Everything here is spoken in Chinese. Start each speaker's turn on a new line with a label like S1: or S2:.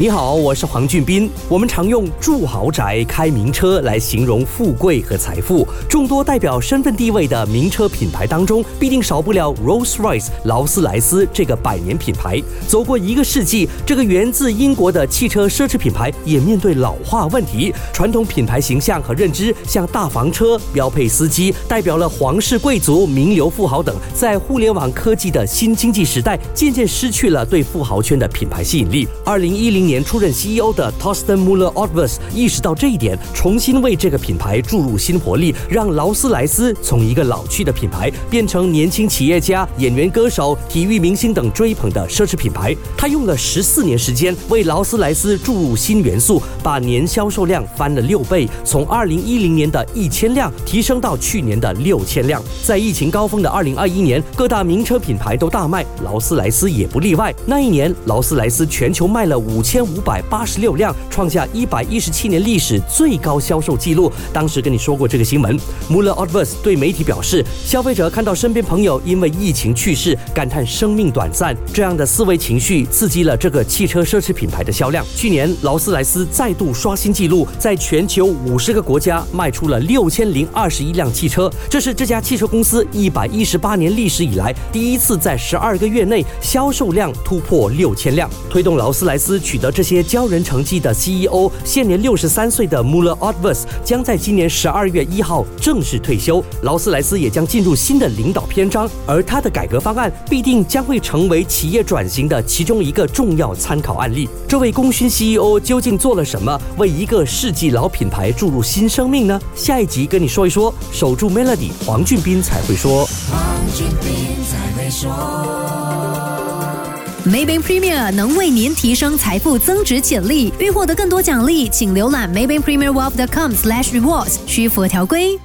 S1: 你好，我是黄俊斌。我们常用住豪宅、开名车来形容富贵和财富。众多代表身份地位的名车品牌当中，必定少不了 Rolls-Royce 劳斯莱斯这个百年品牌。走过一个世纪，这个源自英国的汽车奢侈品牌也面对老化问题。传统品牌形象和认知，像大房车、标配司机，代表了皇室贵族、名流富豪等，在互联网科技的新经济时代，渐渐失去了对富豪圈的品牌吸引力。二零一零年出任 CEO 的 t o s t e n Muller o t v e r s 意识到这一点，重新为这个品牌注入新活力，让劳斯莱斯从一个老去的品牌变成年轻企业家、演员、歌手、体育明星等追捧的奢侈品牌。他用了十四年时间为劳斯莱斯注入新元素，把年销售量翻了六倍，从二零一零年的一千辆提升到去年的六千辆。在疫情高峰的二零二一年，各大名车品牌都大卖，劳斯莱斯也不例外。那一年，劳斯莱斯全球卖了五千千五百。八十六辆，创下一百一十七年历史最高销售记录。当时跟你说过这个新闻。Muller o d v e r s 对媒体表示，消费者看到身边朋友因为疫情去世，感叹生命短暂，这样的思维情绪刺激了这个汽车奢侈品牌的销量。去年，劳斯莱斯再度刷新纪录，在全球五十个国家卖出了六千零二十一辆汽车，这是这家汽车公司一百一十八年历史以来第一次在十二个月内销售量突破六千辆，推动劳斯莱斯取得这些。骄人成绩的 CEO，现年六十三岁的 Muller o d v e r s 将在今年十二月一号正式退休。劳斯莱斯也将进入新的领导篇章，而他的改革方案必定将会成为企业转型的其中一个重要参考案例。这位功勋 CEO 究竟做了什么，为一个世纪老品牌注入新生命呢？下一集跟你说一说。守住 Melody，黄俊斌才会说。
S2: 黄俊斌才会说。
S3: Maybank Premier 能为您提升财富增值潜力。欲获得更多奖励，请浏览 Maybank Premier Wealth.com/slash rewards，需符合条规。